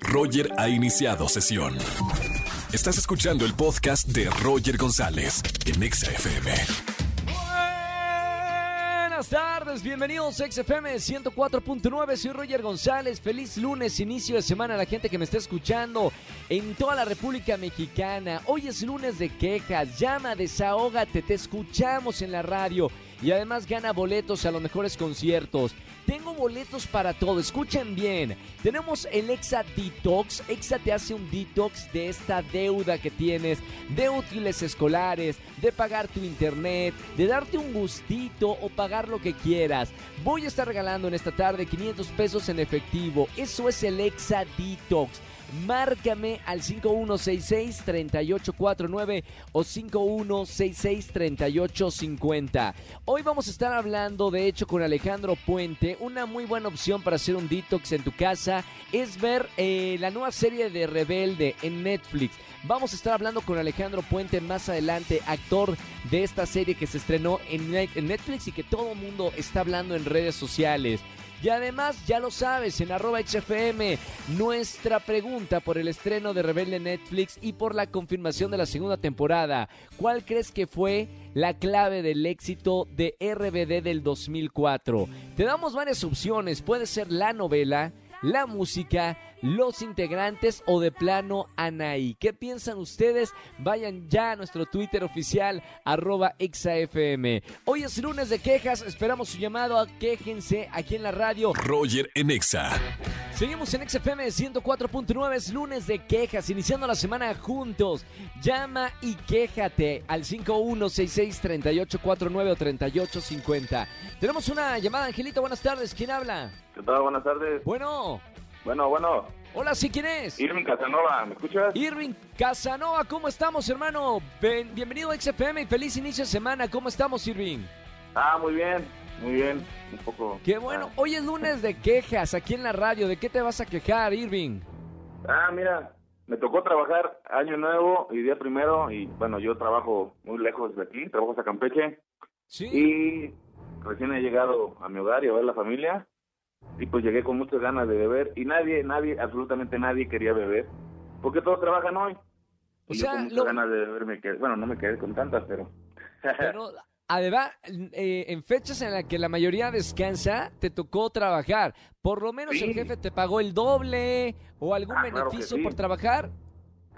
Roger ha iniciado sesión. Estás escuchando el podcast de Roger González en Exa FM. Buenas tardes, bienvenidos a XFM 104.9, soy Roger González, feliz lunes, inicio de semana a la gente que me está escuchando en toda la República Mexicana. Hoy es lunes de quejas, llama, desahógate, te escuchamos en la radio y además gana boletos a los mejores conciertos. Tengo boletos para todo, escuchen bien. Tenemos el Exa Detox. Exa te hace un detox de esta deuda que tienes, de útiles escolares, de pagar tu internet, de darte un gustito o pagar lo que quieras. Voy a estar regalando en esta tarde 500 pesos en efectivo. Eso es el Exa Detox. Márcame al 5166-3849 o 5166-3850. Hoy vamos a estar hablando, de hecho, con Alejandro Puente. Una muy buena opción para hacer un detox en tu casa es ver eh, la nueva serie de Rebelde en Netflix. Vamos a estar hablando con Alejandro Puente más adelante, actor de esta serie que se estrenó en Netflix y que todo el mundo está hablando en redes sociales. Y además, ya lo sabes, en arroba XFM, nuestra pregunta por el estreno de Rebelde Netflix y por la confirmación de la segunda temporada. ¿Cuál crees que fue la clave del éxito de RBD del 2004? Te damos varias opciones. Puede ser la novela, la música, los integrantes o de plano Anaí. ¿Qué piensan ustedes? Vayan ya a nuestro Twitter oficial arroba exafm. Hoy es lunes de quejas, esperamos su llamado, quéjense aquí en la radio. Roger en Exa. Seguimos en XFM 104.9, es lunes de quejas, iniciando la semana juntos. Llama y quéjate al 5166-3849 o 3850. Tenemos una llamada, Angelito, buenas tardes, ¿quién habla? ¿Qué tal? Buenas tardes. Bueno. Bueno, bueno. Hola, ¿sí quién es? Irving Casanova, ¿me escuchas? Irving Casanova, ¿cómo estamos, hermano? bienvenido a XFM y feliz inicio de semana. ¿Cómo estamos, Irving? Ah, muy bien, muy bien. Un poco. Qué bueno. Hoy es lunes de quejas aquí en la radio. ¿De qué te vas a quejar, Irving? Ah, mira, me tocó trabajar año nuevo y día primero y bueno, yo trabajo muy lejos de aquí, trabajo hasta Campeche. Sí. Y recién he llegado a mi hogar y a ver la familia y pues llegué con muchas ganas de beber y nadie, nadie, absolutamente nadie quería beber porque todos trabajan hoy. O y sea, yo con muchas lo- ganas de beber me quedé, bueno, no me quedé con tantas, pero... Pero además, eh, en fechas en las que la mayoría descansa, te tocó trabajar. Por lo menos Sí. el jefe te pagó el doble o algún Ah, claro beneficio sí. por trabajar.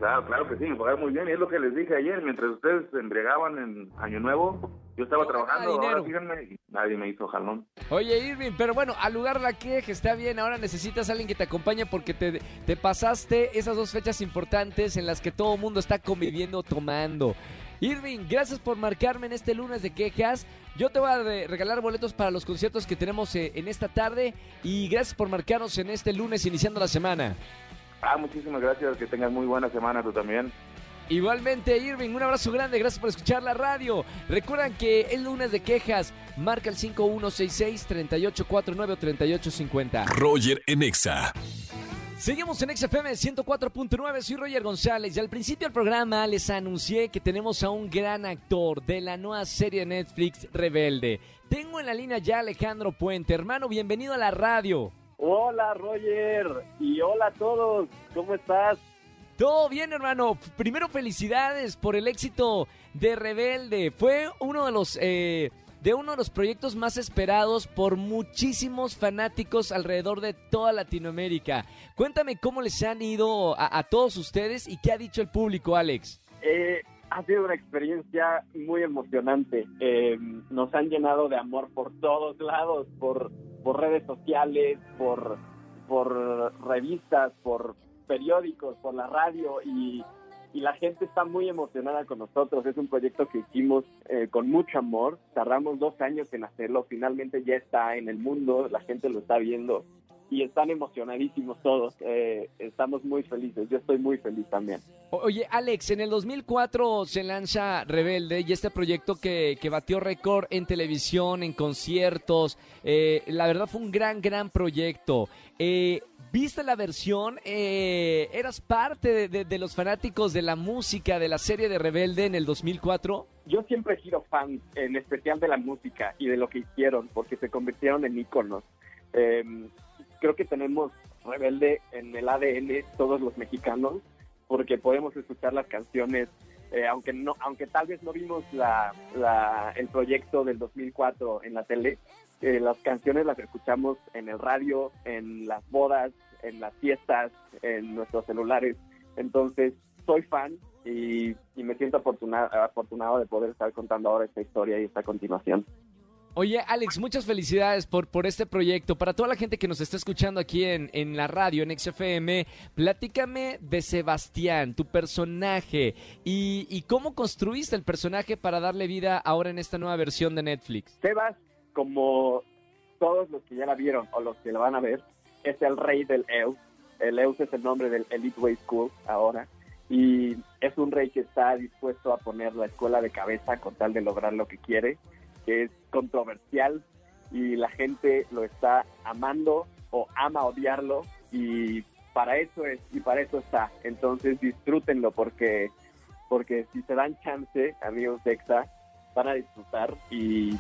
Claro, claro que sí, me muy bien. Y es lo que les dije ayer, mientras ustedes se embriagaban en Año Nuevo, yo estaba No trabajando, ahora síganme, y nadie me hizo jalón. Oye, Irving, pero bueno, al lugar la queja está bien. Ahora necesitas a alguien que te acompañe porque te, te pasaste esas dos fechas importantes en las que todo el mundo está conviviendo tomando. Irving, gracias por marcarme en este lunes de quejas. Yo te voy a re- regalar boletos para los conciertos que tenemos eh, en esta tarde y gracias por marcarnos en este lunes iniciando la semana. Ah, muchísimas gracias, que tengas muy buena semana tú también. Igualmente, Irving, un abrazo grande, gracias por escuchar la radio. Recuerdan que el lunes de quejas marca el 5166-3849 o 3850. Roger en Exa. Seguimos en XFM 104.9, soy Roger González y al principio del programa les anuncié que tenemos a un gran actor de la nueva serie de Netflix Rebelde. Tengo en la línea ya a Alejandro Puente, hermano, bienvenido a la radio. Hola Roger y hola a todos, ¿cómo estás? Todo bien, hermano. Primero, felicidades por el éxito de Rebelde. Fue uno de los eh, de uno de los proyectos más esperados por muchísimos fanáticos alrededor de toda Latinoamérica. Cuéntame cómo les han ido a, a todos ustedes y qué ha dicho el público, Alex. Eh, ha sido una experiencia muy emocionante. Eh, nos han llenado de amor por todos lados, por, por redes sociales, por, por revistas, por periódicos, por la radio y, y la gente está muy emocionada con nosotros. Es un proyecto que hicimos eh, con mucho amor. Tardamos dos años en hacerlo. Finalmente ya está en el mundo, la gente lo está viendo y están emocionadísimos todos. Eh, estamos muy felices. Yo estoy muy feliz también. Oye, Alex, en el 2004 se lanza Rebelde y este proyecto que, que batió récord en televisión, en conciertos. eh, la verdad fue un gran, gran proyecto. Eh, ¿Viste la versión? ¿Eras parte de, de- de los fanáticos de la música de la serie de Rebelde en el 2004? Yo siempre he sido fan, en especial de la música y de lo que hicieron, porque se convirtieron en íconos. Eh, creo que tenemos rebelde en el ADN todos los mexicanos, porque podemos escuchar las canciones, eh, aunque no, aunque tal vez no vimos la, el proyecto del 2004 en la tele, eh, las canciones las escuchamos en el radio, en las bodas, en las fiestas, en nuestros celulares. Entonces, soy fan y, y me siento afortunado, afortunado de poder estar contando ahora esta historia y esta continuación. Oye, Alex, muchas felicidades por, por este proyecto. Para toda la gente que nos está escuchando aquí en, en la radio, en XFM, platícame de Sebastián, tu personaje, y, y cómo construiste el personaje para darle vida ahora en esta nueva versión de Netflix. Sebas, como todos los que ya la vieron o los que la van a ver, es el rey del EUS. El EUS es el nombre del Elite Way School ahora. Y es un rey que está dispuesto a poner la escuela de cabeza con tal de lograr lo que quiere que es controversial y la gente lo está amando o ama odiarlo y para eso es y para eso está. Entonces disfrútenlo porque porque si se dan chance, amigos de EXA, van a disfrutar y,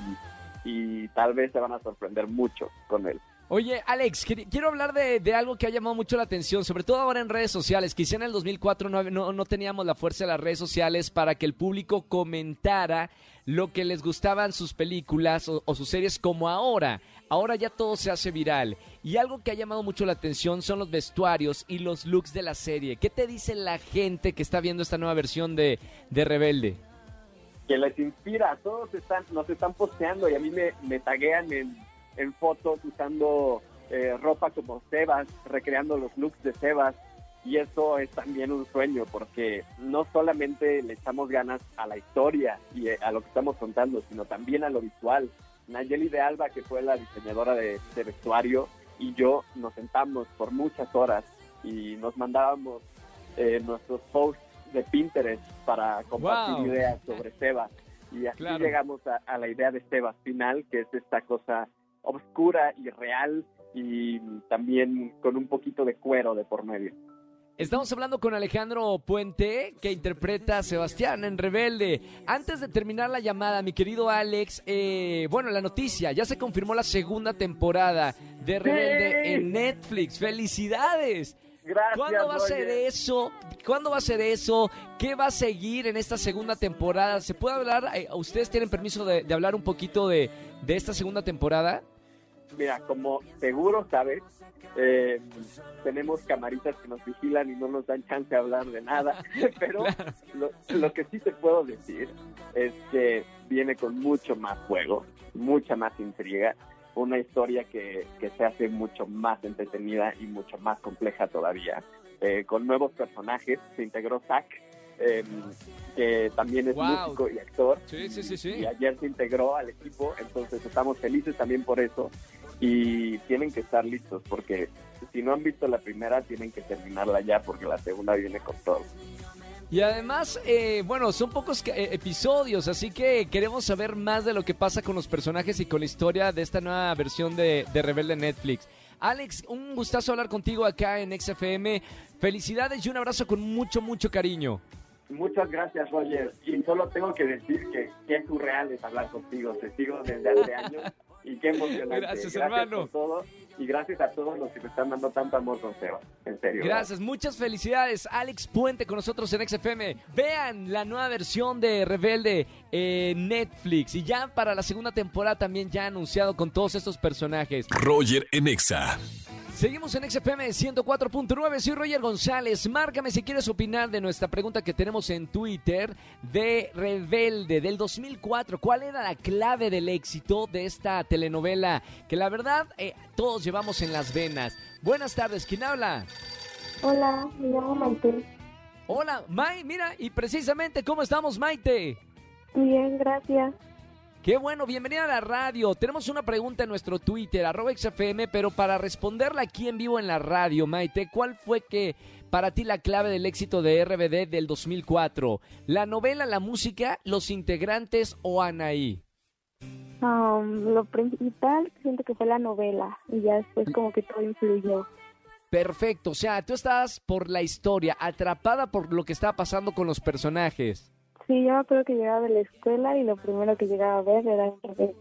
y tal vez se van a sorprender mucho con él. Oye, Alex, quiero hablar de, de, algo que ha llamado mucho la atención, sobre todo ahora en redes sociales. Quizá en el 2004 no, no, no, teníamos la fuerza de las redes sociales para que el público comentara lo que les gustaban sus películas o, sus series como ahora. Ahora ya todo se hace viral. Y algo que ha llamado mucho la atención son los vestuarios y los looks de la serie. ¿Qué te dice la gente que está viendo esta nueva versión de, de Rebelde? Que les inspira, todos están, nos están posteando y a mí me, me taguean en en fotos usando eh, ropa como Sebas, recreando los looks de Sebas. Y eso es también un sueño, porque no solamente le echamos ganas a la historia y eh, a lo que estamos contando, sino también a lo visual. Nayeli de Alba, que fue la diseñadora de, vestuario, y yo nos sentamos por muchas horas y nos mandábamos eh, nuestros posts de Pinterest para compartir wow. ideas sobre Sebas. Y así claro. llegamos a, a, la idea de Sebas final, que es esta cosa obscura y real y también con un poquito de cuero de por medio. Estamos hablando con Alejandro Puente, que interpreta a Sebastián en Rebelde. Antes de terminar la llamada, mi querido Alex, eh, bueno, la noticia, ya se confirmó la segunda temporada de Rebelde sí. en Netflix. ¡Felicidades! Gracias, ¿Cuándo va a ser eso? ¿Cuándo va a ser eso? ¿Qué va a seguir en esta segunda temporada? ¿Se puede hablar? Eh, ¿Ustedes tienen permiso de, de hablar un poquito de, de esta segunda temporada? Mira, como seguro sabes, eh, tenemos camaritas que nos vigilan y no nos dan chance de hablar de nada, pero lo, lo, que sí te puedo decir es que viene con mucho más juego, mucha más intriga, una historia que, que se hace mucho más entretenida y mucho más compleja todavía, eh, con nuevos personajes, se integró Zack, eh, que también es wow. músico y actor. Sí, sí, sí. Y ayer se integró al equipo, entonces estamos felices también por eso. Y tienen que estar listos, porque si no han visto la primera, tienen que terminarla ya, porque la segunda viene con todo. Y además, eh, bueno, son pocos eh, episodios, así que queremos saber más de lo que pasa con los personajes y con la historia de esta nueva versión de, de Rebelde Netflix. Alex, un gustazo hablar contigo acá en XFM. Felicidades y un abrazo con mucho, mucho cariño. Muchas gracias, Roger. Y solo tengo que decir que qué surreal es hablar contigo. Te sigo desde hace años qué emocionante. Gracias, gracias hermano. Por todo, y gracias a todos los que me están dando tanto amor con Seba. En serio. Gracias, muchas felicidades. Alex Puente con nosotros en XFM. Vean la nueva versión de Rebelde en Netflix. Y ya para la segunda temporada también ya anunciado con todos estos personajes. Roger en Exa. Seguimos en XFM 104.9, soy Roger González. Márcame si quieres opinar de nuestra pregunta que tenemos en Twitter de Rebelde del 2004. ¿Cuál era la clave del éxito de esta telenovela que la verdad eh, todos llevamos en las venas? Buenas tardes, ¿quién habla? Hola, me llamo Maite. Hola, May, mira, y precisamente, ¿cómo estamos, Maite? Bien, gracias. Qué bueno, bienvenida a la radio. Tenemos una pregunta en nuestro Twitter, arroba XFM, pero para responderla aquí en vivo en la radio, Maite, ¿cuál fue que para ti la clave del éxito de RBD del 2004? ¿La novela, la música, los integrantes o Anaí? Um, lo principal siento que fue la novela y ya después como que todo influyó. Perfecto, o sea, tú estabas por la historia, atrapada por lo que estaba pasando con los personajes. Sí, yo creo que llegaba de la escuela y lo primero que llegaba a ver era RBD.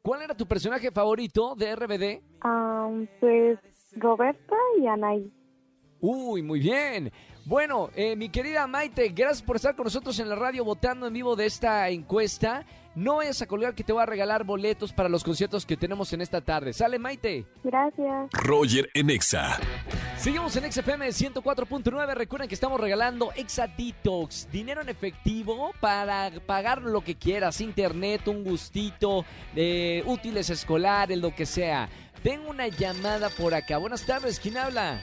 ¿Cuál era tu personaje favorito de RBD? Um, pues Roberta y Anaí. Uy, muy bien. Bueno, eh, mi querida Maite, gracias por estar con nosotros en la radio votando en vivo de esta encuesta. No vayas a colgar que te voy a regalar boletos para los conciertos que tenemos en esta tarde. ¿Sale, Maite? Gracias. Roger en Exa. Seguimos en XFM 104.9. Recuerden que estamos regalando Exa Detox, dinero en efectivo para pagar lo que quieras, internet, un gustito, eh, útiles escolares, lo que sea. Tengo una llamada por acá. Buenas tardes, ¿quién habla?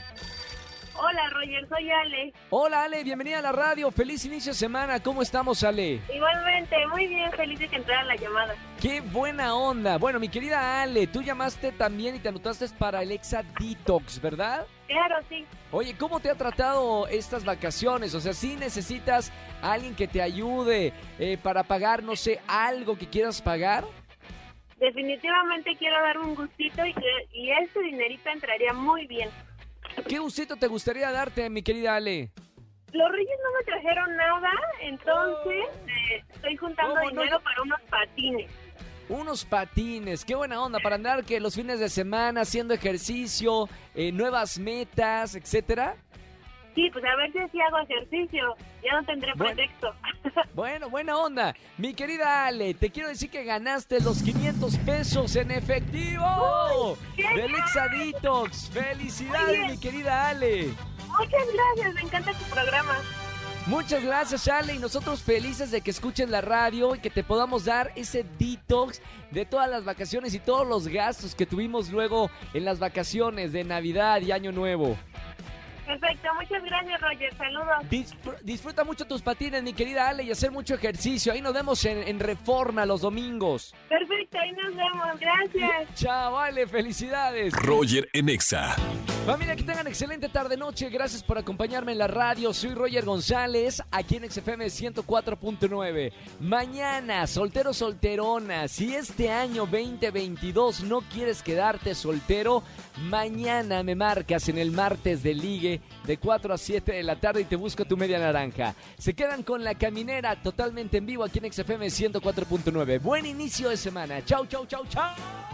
Hola Roger, soy Ale. Hola Ale, bienvenida a la radio. Feliz inicio de semana. ¿Cómo estamos, Ale? Igualmente, muy bien, feliz de que entrara la llamada. Qué buena onda. Bueno, mi querida Ale, tú llamaste también y te anotaste para el Exa Detox, ¿verdad? Claro, sí. Oye, ¿cómo te ha tratado estas vacaciones? O sea, si necesitas a alguien que te ayude eh, para pagar, no sé, algo que quieras pagar. Definitivamente quiero dar un gustito y, que, y ese dinerito entraría muy bien. ¿Qué gustito te gustaría darte, mi querida Ale? Los reyes no me trajeron nada, entonces eh, estoy juntando ¿Cómo no? dinero para unos patines. Unos patines, qué buena onda para andar que los fines de semana haciendo ejercicio, eh, nuevas metas, etcétera. Sí, pues a ver si así hago ejercicio. Ya no tendré Bueno. pretexto. Bueno, buena onda. Mi querida Ale, te quiero decir que ganaste los 500 pesos en efectivo del Exaditox. Felicidades, Muy bien. mi querida Ale. Muchas gracias, me encanta tu programa. Muchas gracias, Ale, y nosotros felices de que escuchen la radio y que te podamos dar ese detox de todas las vacaciones y todos los gastos que tuvimos luego en las vacaciones de Navidad y Año Nuevo. Perfecto, muchas gracias Roger, saludos. Disfr- disfruta mucho tus patines, mi querida Ale, y hacer mucho ejercicio. Ahí nos vemos en, en Reforma los domingos. Perfecto, ahí nos vemos, gracias. Chao, Ale, felicidades. Roger en Exa. Familia, que tengan excelente tarde-noche. Gracias por acompañarme en la radio. Soy Roger González, aquí en XFM 104.9. Mañana, soltero solterona. Si este año 2022 no quieres quedarte soltero, mañana me marcas en el martes de ligue de 4 a 7 de la tarde y te busco tu media naranja. Se quedan con la caminera totalmente en vivo aquí en XFM 104.9. Buen inicio de semana. Chau, chau, chau, chau.